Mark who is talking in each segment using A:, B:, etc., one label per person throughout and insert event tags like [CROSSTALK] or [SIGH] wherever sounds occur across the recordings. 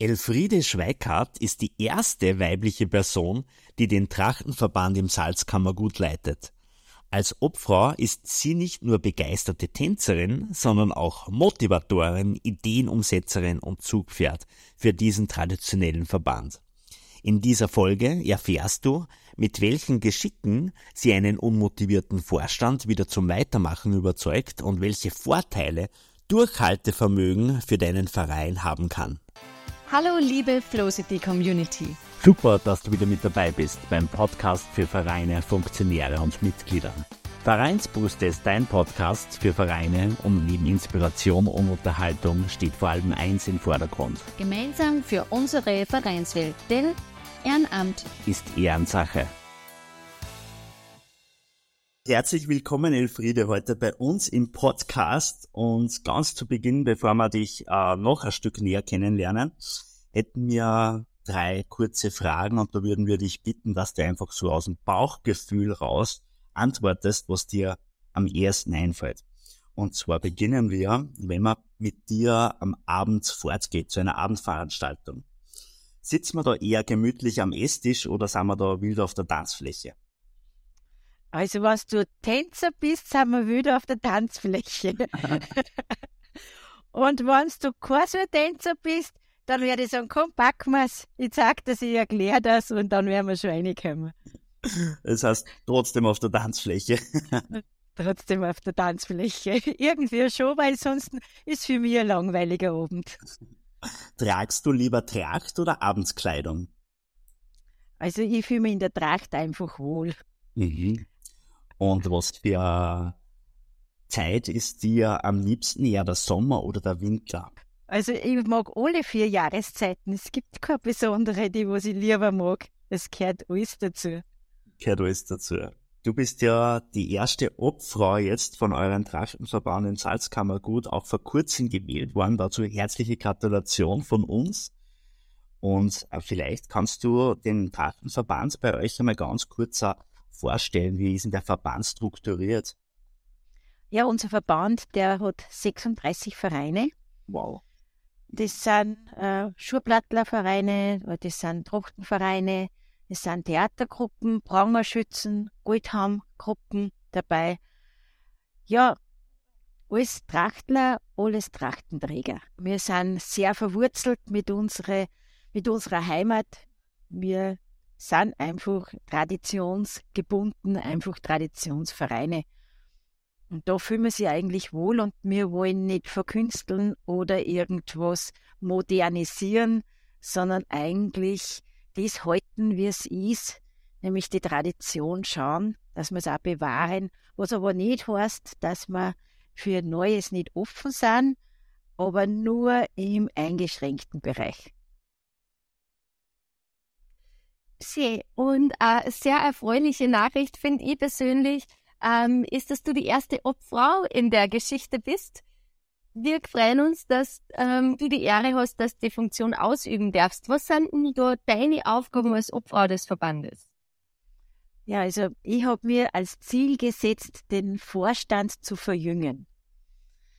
A: Elfriede Schweikart ist die erste weibliche Person, die den Trachtenverband im Salzkammergut leitet. Als Obfrau ist sie nicht nur begeisterte Tänzerin, sondern auch Motivatorin, Ideenumsetzerin und Zugpferd für diesen traditionellen Verband. In dieser Folge erfährst du, mit welchen Geschicken sie einen unmotivierten Vorstand wieder zum Weitermachen überzeugt und welche Vorteile Durchhaltevermögen für deinen Verein haben kann.
B: Hallo liebe Flowcity Community.
A: Super, dass du wieder mit dabei bist beim Podcast für Vereine, Funktionäre und Mitglieder. Vereinsbooster ist dein Podcast für Vereine und neben Inspiration und Unterhaltung steht vor allem eins im Vordergrund.
B: Gemeinsam für unsere Vereinswelt, denn Ehrenamt
A: ist Ehrensache. Herzlich willkommen, Elfriede, heute bei uns im Podcast. Und ganz zu Beginn, bevor wir dich äh, noch ein Stück näher kennenlernen, hätten wir drei kurze Fragen und da würden wir dich bitten, dass du einfach so aus dem Bauchgefühl raus antwortest, was dir am ersten einfällt. Und zwar beginnen wir, wenn man mit dir am Abend fortgeht, zu einer Abendveranstaltung. Sitzen wir da eher gemütlich am Esstisch oder sind wir da wild auf der Tanzfläche?
C: Also, was du Tänzer bist, sind wir wieder auf der Tanzfläche. [LAUGHS] Und wenn du kein so Tänzer bist, dann werde ich sagen, komm, packen wir's. Ich sag das, ich erkläre das und dann werden wir schon reinkommen.
A: Das heißt, trotzdem auf der Tanzfläche. [LAUGHS]
C: trotzdem auf der Tanzfläche. [LAUGHS] Irgendwie schon, weil sonst ist für mich ein langweiliger Abend.
A: Tragst du lieber Tracht oder Abendskleidung?
C: Also ich fühle mich in der Tracht einfach wohl.
A: Mhm. Und was für Zeit ist dir am liebsten eher der Sommer oder der Winter?
C: Also ich mag alle vier Jahreszeiten. Es gibt keine besondere, die was ich lieber mag. Es gehört alles dazu.
A: Gehört alles dazu. Du bist ja die erste Obfrau jetzt von euren Trachtenverband in Salzkammergut, auch vor kurzem gewählt worden. Dazu herzliche Gratulation von uns. Und äh, vielleicht kannst du den Trachtenverband bei euch einmal ganz kurz vorstellen? Wie ist denn der Verband strukturiert?
C: Ja, unser Verband, der hat 36 Vereine.
A: Wow.
C: Das sind äh, Schurplattlervereine, das sind Trachtenvereine, das sind Theatergruppen, Prangerschützen, Goldhamgruppen dabei. Ja, alles Trachtler, alles Trachtenträger. Wir sind sehr verwurzelt mit, unsere, mit unserer Heimat. Wir sind einfach traditionsgebunden, einfach Traditionsvereine. Und da fühlen wir sich eigentlich wohl und wir wollen nicht verkünsteln oder irgendwas modernisieren, sondern eigentlich das halten, wie es ist, nämlich die Tradition schauen, dass wir es auch bewahren, was aber nicht heißt, dass wir für Neues nicht offen sind, aber nur im eingeschränkten Bereich.
B: Schön. Und eine sehr erfreuliche Nachricht finde ich persönlich, ähm, ist, dass du die erste Obfrau in der Geschichte bist. Wir freuen uns, dass ähm, du die Ehre hast, dass du die Funktion ausüben darfst. Was sind denn da deine Aufgaben als Obfrau des Verbandes?
C: Ja, also ich habe mir als Ziel gesetzt, den Vorstand zu verjüngen.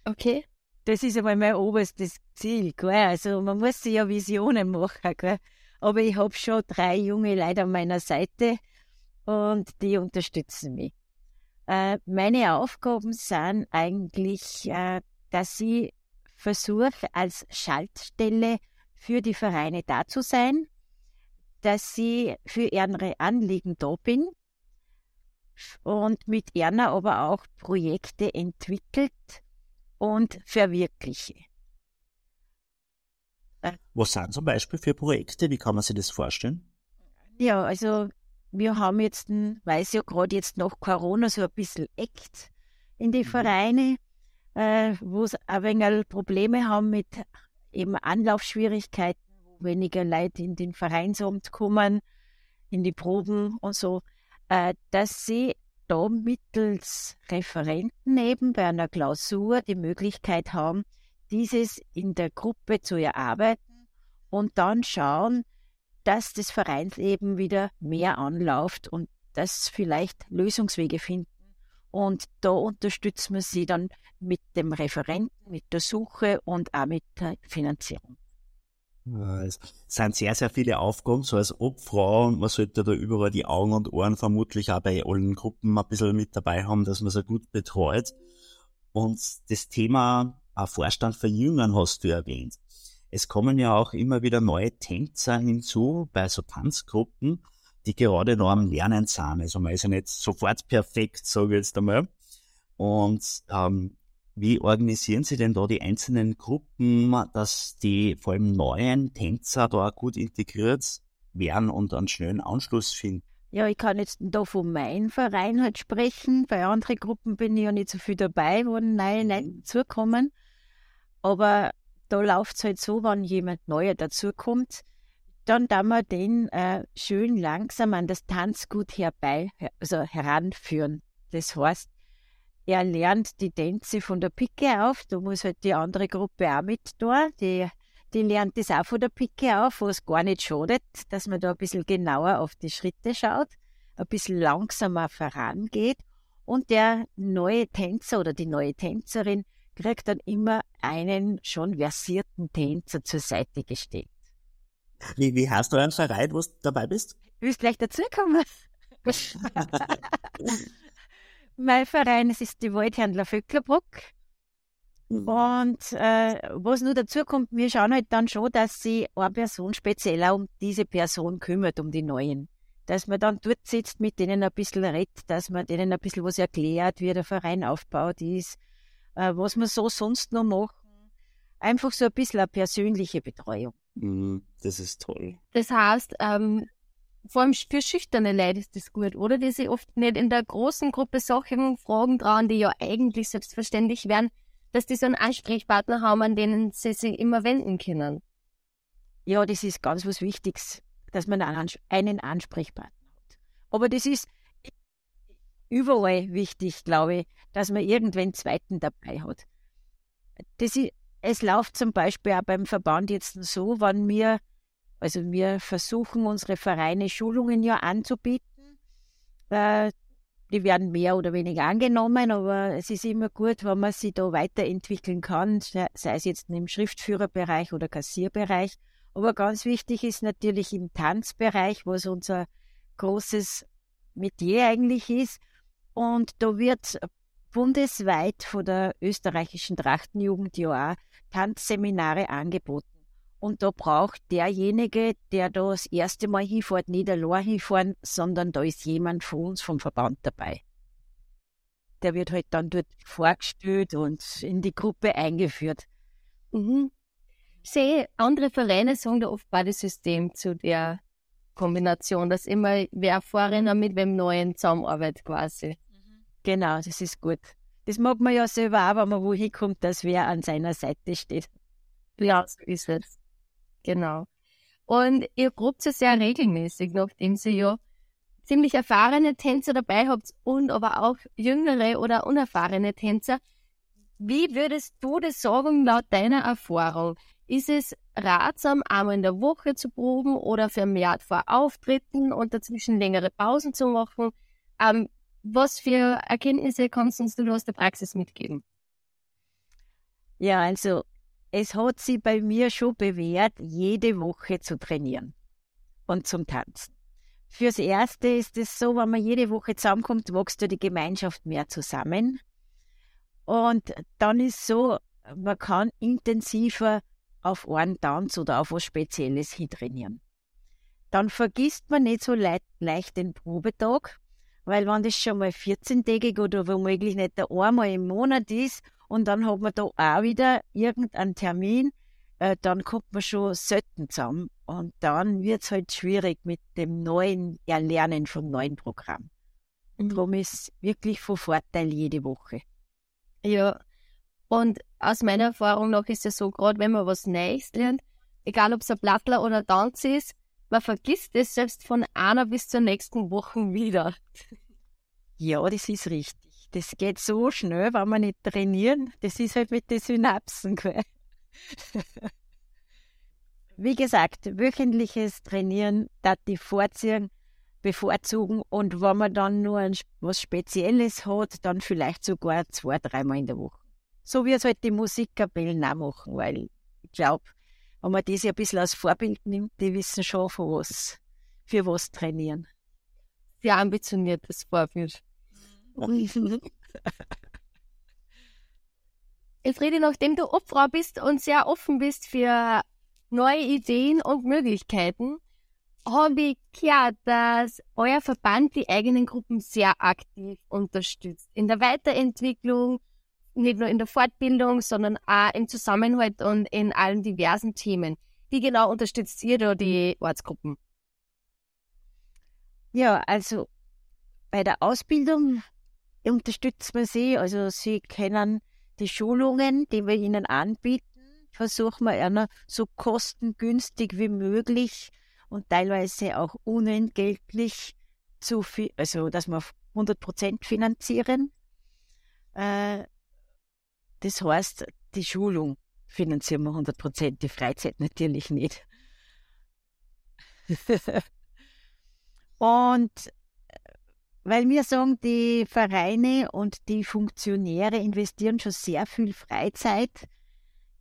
B: Okay.
C: Das ist einmal mein oberstes Ziel. Gell? Also man muss sich ja Visionen machen. Gell? Aber ich habe schon drei junge Leute an meiner Seite und die unterstützen mich. Äh, meine Aufgaben sind eigentlich, äh, dass ich versuche, als Schaltstelle für die Vereine da zu sein, dass ich für ihre Anliegen da bin und mit ihnen aber auch Projekte entwickelt und verwirkliche.
A: Was sind zum Beispiel für Projekte? Wie kann man sich das vorstellen?
C: Ja, also wir haben jetzt, weil es ja gerade jetzt nach Corona so ein bisschen eckt in die mhm. Vereine, äh, wo es ein wenig Probleme haben mit eben Anlaufschwierigkeiten, wo weniger Leute in den Vereinsamt kommen, in die Proben und so, äh, dass sie da mittels Referenten eben bei einer Klausur die Möglichkeit haben, dieses in der Gruppe zu erarbeiten und dann schauen, dass das Vereinsleben wieder mehr anläuft und dass vielleicht Lösungswege finden. Und da unterstützen wir sie dann mit dem Referenten, mit der Suche und auch mit der Finanzierung.
A: Es sind sehr, sehr viele Aufgaben, so als Obfrau und man sollte da überall die Augen und Ohren vermutlich auch bei allen Gruppen ein bisschen mit dabei haben, dass man sie gut betreut. Und das Thema Vorstand verjüngern hast du erwähnt. Es kommen ja auch immer wieder neue Tänzer hinzu bei so Tanzgruppen, die gerade noch am Lernen sind. Also man ist ja nicht sofort perfekt, sage ich jetzt einmal. Und ähm, wie organisieren Sie denn da die einzelnen Gruppen, dass die vor allem neuen Tänzer da gut integriert werden und einen schnellen Anschluss finden?
C: Ja, ich kann jetzt da von meinem Verein halt sprechen. Bei anderen Gruppen bin ich ja nicht so viel dabei, wo neue Leute dazukommen. Aber da läuft es halt so, wenn jemand Neuer dazukommt, dann da wir den äh, schön langsam an das Tanzgut herbei, also heranführen. Das heißt, er lernt die Tänze von der Picke auf, da muss halt die andere Gruppe auch mit da, die, die lernt das auch von der Picke auf, was gar nicht schadet, dass man da ein bisschen genauer auf die Schritte schaut, ein bisschen langsamer vorangeht und der neue Tänzer oder die neue Tänzerin kriegt dann immer einen schon versierten Tänzer zur Seite gestellt.
A: Wie, wie heißt du ein Verein, wo du dabei bist?
C: Willst gleich dazukommen? [LAUGHS] [LAUGHS] mein Verein, es ist die Waldhändler Vöcklerbruck. Mhm. Und äh, was nur dazu kommt, wir schauen halt dann schon, dass sich eine Person speziell auch um diese Person kümmert, um die Neuen. Dass man dann dort sitzt, mit denen ein bisschen redet, dass man denen ein bisschen was erklärt, wie der Verein aufgebaut ist, äh, was wir so sonst noch machen. Einfach so ein bisschen eine persönliche Betreuung.
A: Mhm, das ist toll.
B: Das heißt, ähm, vor allem für schüchterne Leute ist das gut, oder? Die sich oft nicht in der großen Gruppe Sachen fragen trauen, die ja eigentlich selbstverständlich wären, dass die so einen Ansprechpartner haben, an denen sie sich immer wenden können.
C: Ja, das ist ganz was Wichtiges, dass man einen Ansprechpartner hat. Aber das ist überall wichtig, glaube ich, dass man irgendwen zweiten dabei hat. Das ist, es läuft zum Beispiel auch beim Verband jetzt so, wenn wir also wir versuchen unsere Vereine Schulungen ja anzubieten. Äh, die werden mehr oder weniger angenommen, aber es ist immer gut, wenn man sie da weiterentwickeln kann, sei es jetzt im Schriftführerbereich oder Kassierbereich. Aber ganz wichtig ist natürlich im Tanzbereich, was unser großes Metier eigentlich ist. Und da wird bundesweit von der österreichischen Trachtenjugend ja auch Tanzseminare angeboten. Und da braucht derjenige, der da das erste Mal hinfährt, nicht allein hinfahren, sondern da ist jemand von uns vom Verband dabei. Der wird halt dann dort vorgestellt und in die Gruppe eingeführt.
B: Mhm. Ich sehe, andere Beine sagen da oft Badesystem zu der Kombination, dass immer wer Vorrenner mit wem Neuen zusammenarbeitet quasi.
C: Genau, das ist gut. Das mag man ja selber auch, wenn man wohin kommt, dass wer an seiner Seite steht.
B: Ja, so ist es. Genau. Und ihr probt es ja regelmäßig, nachdem sie ja ziemlich erfahrene Tänzer dabei habt und aber auch jüngere oder unerfahrene Tänzer. Wie würdest du das sagen, laut deiner Erfahrung? Ist es ratsam, einmal in der Woche zu proben oder vermehrt vor Auftritten und dazwischen längere Pausen zu machen? Ähm, was für Erkenntnisse kannst du uns aus der Praxis mitgeben?
C: Ja, also es hat sich bei mir schon bewährt, jede Woche zu trainieren und zum Tanzen. Fürs Erste ist es so, wenn man jede Woche zusammenkommt, wächst ja die Gemeinschaft mehr zusammen. Und dann ist so, man kann intensiver auf einen Tanz oder auf was Spezielles hintrainieren. Dann vergisst man nicht so leicht, leicht den Probetag, weil wenn das schon mal 14-tägig oder womöglich nicht einmal im Monat ist und dann hat man da auch wieder irgendeinen Termin, äh, dann kommt man schon selten zusammen und dann wird es halt schwierig mit dem neuen Erlernen vom neuen Programm. Mhm. Darum ist wirklich von Vorteil jede Woche.
B: Ja, und aus meiner Erfahrung nach ist es so, gerade wenn man was Neues lernt, egal ob es ein Blattler oder Tanz ist, man vergisst es selbst von einer bis zur nächsten Woche wieder.
C: Ja, das ist richtig das geht so schnell, wenn wir nicht trainieren. Das ist halt mit den Synapsen. [LAUGHS] Wie gesagt, wöchentliches Trainieren, da die vorziehen, bevorzugen und wenn man dann nur was Spezielles hat, dann vielleicht sogar zwei, dreimal in der Woche. So wie es halt die Musikkapellen auch machen, weil ich glaube, wenn man das ja ein bisschen als Vorbild nimmt, die wissen schon, von was, für was trainieren.
B: Sehr ambitioniertes Vorbild. [LAUGHS] Elfriede, nachdem du Obfrau bist und sehr offen bist für neue Ideen und Möglichkeiten, habe ich gehört, dass euer Verband die eigenen Gruppen sehr aktiv unterstützt. In der Weiterentwicklung, nicht nur in der Fortbildung, sondern auch im Zusammenhalt und in allen diversen Themen. Wie genau unterstützt ihr da die Ortsgruppen?
C: Ja, also bei der Ausbildung unterstützen wir sie. Also sie kennen die Schulungen, die wir ihnen anbieten, versuchen wir einer so kostengünstig wie möglich und teilweise auch unentgeltlich zu, also dass wir 100 Prozent finanzieren. Äh, das heißt, die Schulung finanzieren wir 100 Prozent, die Freizeit natürlich nicht. [LAUGHS] und weil wir sagen, die Vereine und die Funktionäre investieren schon sehr viel Freizeit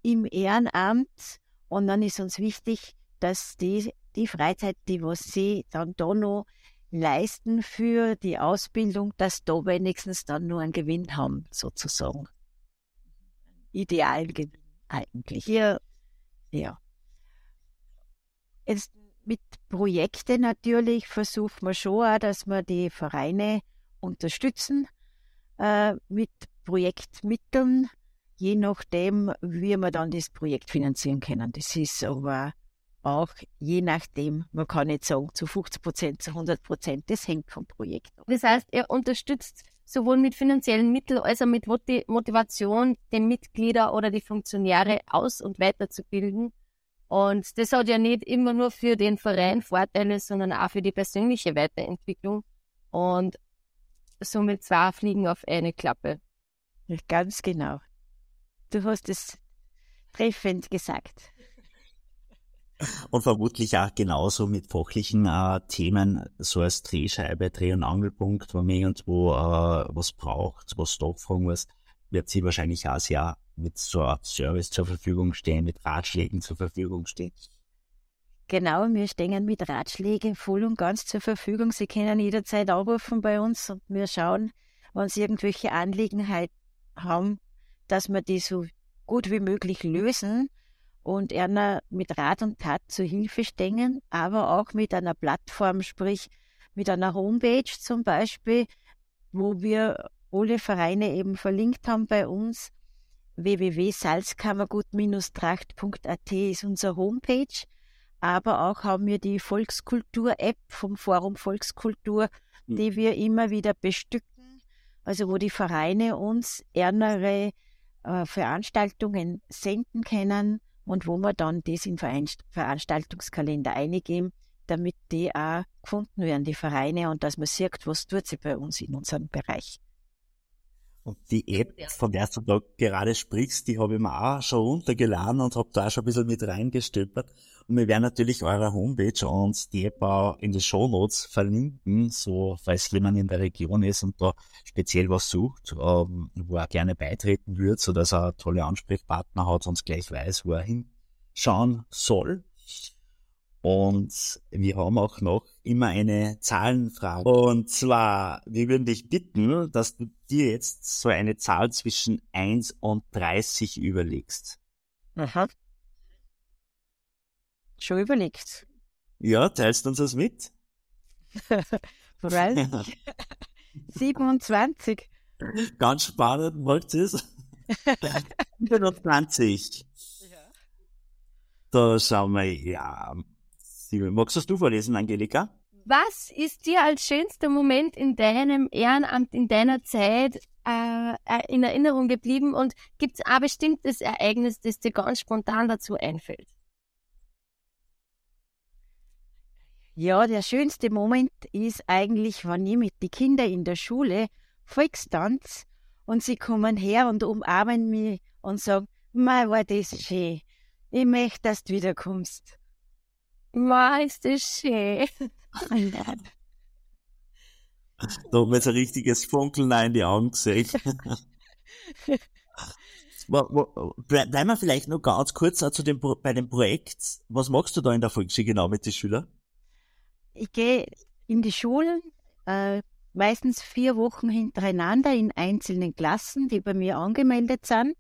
C: im Ehrenamt und dann ist uns wichtig, dass die die Freizeit, die was sie dann da noch leisten für die Ausbildung, dass da wenigstens dann nur einen Gewinn haben, sozusagen. Idealen Gewinn eigentlich. Hier, ja. Jetzt mit Projekten natürlich versucht man schon auch, dass wir die Vereine unterstützen äh, mit Projektmitteln, je nachdem, wie wir dann das Projekt finanzieren können. Das ist aber auch je nachdem, man kann nicht sagen zu 50 Prozent, zu 100 Prozent, das hängt vom Projekt ab.
B: Das heißt, er unterstützt sowohl mit finanziellen Mitteln als auch mit Motivation, die Mitglieder oder die Funktionäre aus- und weiterzubilden. Und das hat ja nicht immer nur für den Verein Vorteile, sondern auch für die persönliche Weiterentwicklung. Und somit zwei Fliegen auf eine Klappe.
C: Ganz genau. Du hast es treffend gesagt.
A: Und vermutlich auch genauso mit fachlichen äh, Themen, so als Drehscheibe, Dreh- und Angelpunkt, wenn man irgendwo äh, was braucht, was nachfragen muss, wird sie wahrscheinlich auch sehr mit so einem Service zur Verfügung stehen, mit Ratschlägen zur Verfügung stehen.
C: Genau, wir stehen mit Ratschlägen voll und ganz zur Verfügung. Sie können jederzeit anrufen bei uns und wir schauen, wenn Sie irgendwelche Anliegen haben, dass wir die so gut wie möglich lösen und einer mit Rat und Tat zur Hilfe stehen, aber auch mit einer Plattform, sprich mit einer Homepage zum Beispiel, wo wir alle Vereine eben verlinkt haben bei uns. www.salzkammergut-tracht.at ist unsere Homepage. Aber auch haben wir die Volkskultur-App vom Forum Volkskultur, hm. die wir immer wieder bestücken. Also wo die Vereine uns ärmere äh, Veranstaltungen senden können und wo wir dann das in Veranstaltungskalender eingeben, damit die auch gefunden werden, die Vereine, und dass man sieht, was tut sie bei uns in unserem Bereich.
A: Und die App, von der du da gerade sprichst, die habe ich mir auch schon runtergeladen und habe da auch schon ein bisschen mit reingestöpert. Und wir werden natürlich eure Homepage und die App auch in den Show Notes verlinken, so falls jemand in der Region ist und da speziell was sucht, ähm, wo er gerne beitreten würde, so dass er tolle Ansprechpartner hat und gleich weiß, wo er hinschauen soll. Und wir haben auch noch immer eine Zahlenfrage. Und zwar, wir würden dich bitten, dass du dir jetzt so eine Zahl zwischen 1 und 30 überlegst.
C: Aha. Schon überlegt.
A: Ja, teilst du uns das mit? [LAUGHS]
C: Freilich. [LAUGHS] 27.
A: Ganz spannend, wollt ihr es? [LAUGHS] 27. Ja. Da schauen wir, ja, Magst du vorlesen, Angelika?
B: Was ist dir als schönster Moment in deinem Ehrenamt, in deiner Zeit äh, in Erinnerung geblieben und gibt es ein bestimmtes Ereignis, das dir ganz spontan dazu einfällt?
C: Ja, der schönste Moment ist eigentlich, wenn ich mit den Kindern in der Schule Volkstanz und sie kommen her und umarmen mich und sagen, mal war das schön. Ich möchte, dass du wiederkommst.
B: Ma, ist das schön.
A: Da haben wir jetzt ein richtiges Funkeln in die Augen gesehen. Bleiben wir vielleicht noch ganz kurz zu dem, bei dem Projekt. Was machst du da in der Volksschule genau mit den Schülern?
C: Ich gehe in die Schulen, äh, meistens vier Wochen hintereinander in einzelnen Klassen, die bei mir angemeldet sind.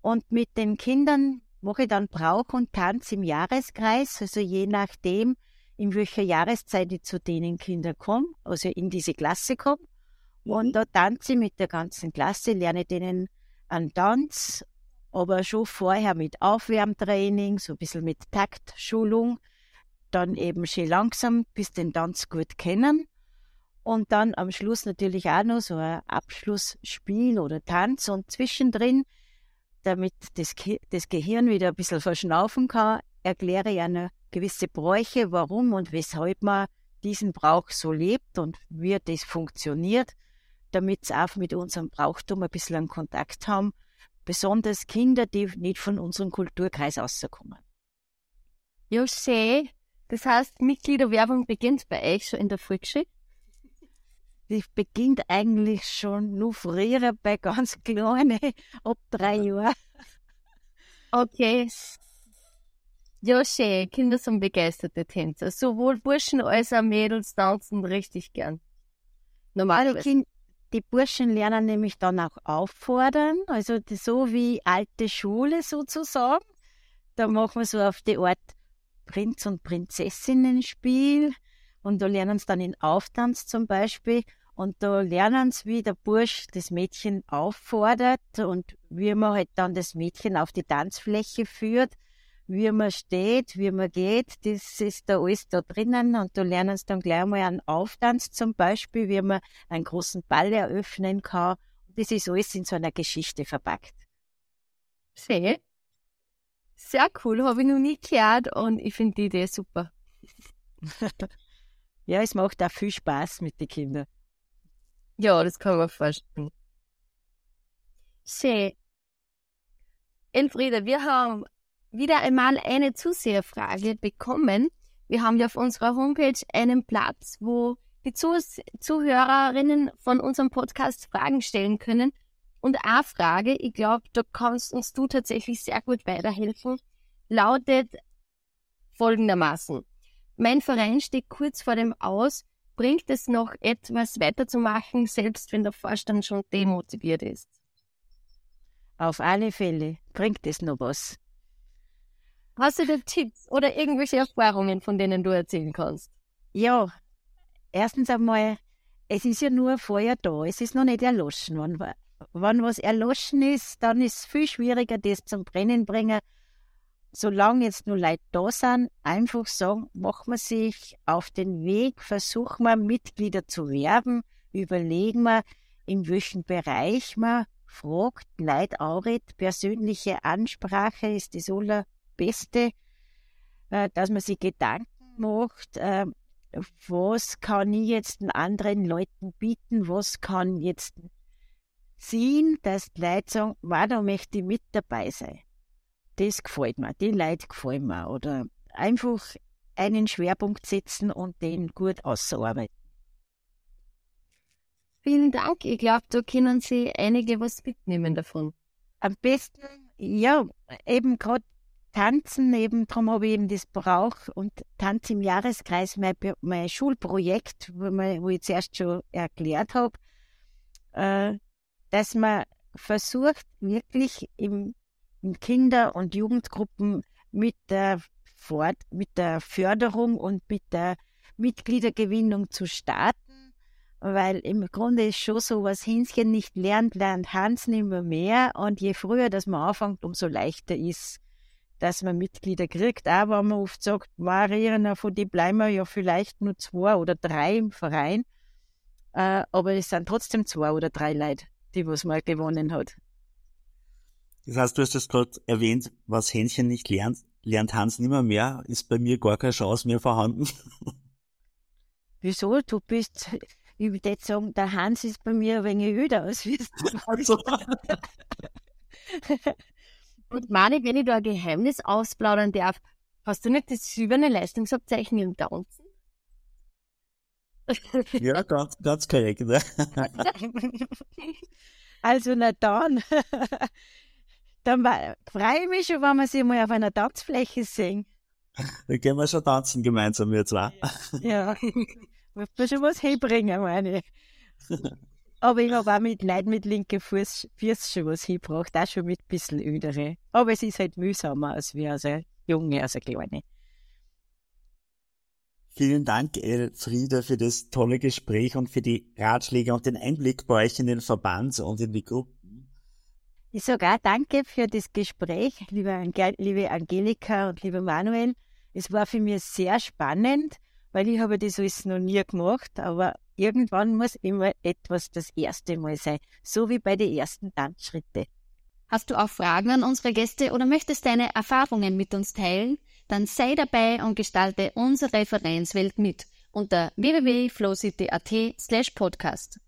C: Und mit den Kindern mache ich dann Brauch und Tanz im Jahreskreis, also je nachdem, in welcher Jahreszeit ich zu denen Kinder komme, also in diese Klasse komme. Und mhm. da tanze ich mit der ganzen Klasse, lerne denen einen Tanz, aber schon vorher mit Aufwärmtraining, so ein bisschen mit Taktschulung, dann eben schön langsam bis den Tanz gut kennen. Und dann am Schluss natürlich auch noch so ein Abschlussspiel oder Tanz und zwischendrin, damit das, das Gehirn wieder ein bisschen verschnaufen kann, erkläre ich eine gewisse Bräuche, warum und weshalb man diesen Brauch so lebt und wie das funktioniert, damit sie auch mit unserem Brauchtum ein bisschen einen Kontakt haben. Besonders Kinder, die nicht von unserem Kulturkreis rauskommen.
B: Ja, schön. Das heißt, Mitgliederwerbung beginnt bei euch schon in der Volksschule?
C: Die beginnt eigentlich schon nur früher bei ganz [LAUGHS] Kleinen, ab drei Jahren.
B: Okay. Ja, schön. Kinder sind begeisterte Tänzer. Sowohl Burschen als auch Mädels tanzen richtig gern.
C: Normalerweise. Die Burschen lernen nämlich dann auch auffordern, also so wie alte Schule sozusagen. Da machen wir so auf die Art Prinz- und Prinzessinnen-Spiel und da lernen sie dann in Auftanz zum Beispiel und da lernen sie, wie der Bursch das Mädchen auffordert und wie man halt dann das Mädchen auf die Tanzfläche führt, wie man steht, wie man geht, das ist da alles da drinnen und da lernen sie dann gleich mal einen Auftanz zum Beispiel, wie man einen großen Ball eröffnen kann. Das ist alles in so einer Geschichte verpackt.
B: Sehr. Sehr cool, habe ich noch nie gehört und ich finde die Idee super. [LAUGHS]
C: ja, es macht auch viel Spaß mit den Kindern.
B: Ja, das kann man vorstellen. Schön. Elfriede, wir haben wieder einmal eine Zuseherfrage bekommen. Wir haben ja auf unserer Homepage einen Platz, wo die Zuhörerinnen von unserem Podcast Fragen stellen können. Und eine Frage, ich glaube, da kannst uns du tatsächlich sehr gut weiterhelfen, lautet folgendermaßen. Mein Verein steht kurz vor dem Aus. Bringt es noch etwas weiterzumachen, selbst wenn der Vorstand schon demotiviert ist?
C: Auf alle Fälle bringt es noch was.
B: Hast du da Tipps oder irgendwelche Erfahrungen, von denen du erzählen kannst?
C: Ja, erstens einmal, es ist ja nur Feuer da, es ist noch nicht erloschen. Wenn, wenn was erloschen ist, dann ist es viel schwieriger, das zum Brennen bringen. Solange jetzt nur Leute da sind, einfach sagen, machen wir sich auf den Weg, versuchen wir Mitglieder zu werben, überlegen wir, in welchem Bereich man fragt, Leute auch persönliche Ansprache ist das allerbeste, äh, dass man sich Gedanken macht, äh, was kann ich jetzt den anderen Leuten bieten, was kann jetzt ziehen, dass die Leute sagen, wow, da möchte ich mit dabei sein. Das gefällt mir, die Leute gefallen mir. Oder einfach einen Schwerpunkt setzen und den gut ausarbeiten.
B: Vielen Dank. Ich glaube, da können Sie einige was mitnehmen davon.
C: Am besten, ja, eben gerade Tanzen, eben darum habe ich eben das Brauch und Tanz im Jahreskreis, mein, mein Schulprojekt, wo, man, wo ich zuerst schon erklärt habe, äh, dass man versucht, wirklich im, Kinder- und Jugendgruppen mit der, Fort, mit der Förderung und mit der Mitgliedergewinnung zu starten, weil im Grunde ist schon so, was Hänschen nicht lernt, lernt Hans nimmer mehr und je früher das man anfängt, umso leichter ist, dass man Mitglieder kriegt. Auch wenn man oft sagt, Marina, von die bleiben wir ja vielleicht nur zwei oder drei im Verein, äh, aber es sind trotzdem zwei oder drei Leute, die was mal gewonnen hat.
A: Das heißt, du hast es gerade erwähnt, was Hähnchen nicht lernt, lernt Hans nimmer mehr, ist bei mir gar keine Chance mehr vorhanden. [LAUGHS]
C: Wieso? Du bist, ich würde jetzt sagen, der Hans ist bei mir ein wenig öder als wie also. [LAUGHS]
B: Und Mani, wenn ich da ein Geheimnis ausplaudern darf, hast du nicht das silberne Leistungsabzeichen im Tanzen?
A: Ja, ganz, ganz korrekt. Ne? [LAUGHS]
C: Also, na dann. Dann freue ich mich schon, wenn wir sie mal auf einer Tanzfläche sehen. [LAUGHS]
A: Dann gehen wir schon tanzen gemeinsam, wir zwei.
C: Ja, [LAUGHS] muss man schon was hinbringen, meine ich. Aber ich habe auch mit Leuten mit linken Fuß, Fuß schon was hingebracht, auch schon mit ein bisschen ödere. Aber es ist halt mühsamer als wir, also Junge, also Kleine.
A: Vielen Dank, Elfriede, für das tolle Gespräch und für die Ratschläge und den Einblick bei euch in den Verband und in die Gruppen.
C: Ich sage auch danke für das Gespräch, liebe, Ange liebe Angelika und lieber Manuel. Es war für mich sehr spannend, weil ich habe das alles noch nie gemacht, aber irgendwann muss immer etwas das erste Mal sein, so wie bei den ersten Tanzschritten.
B: Hast du auch Fragen an unsere Gäste oder möchtest deine Erfahrungen mit uns teilen? Dann sei dabei und gestalte unsere Vereinswelt mit unter www.flowcity.at slash podcast.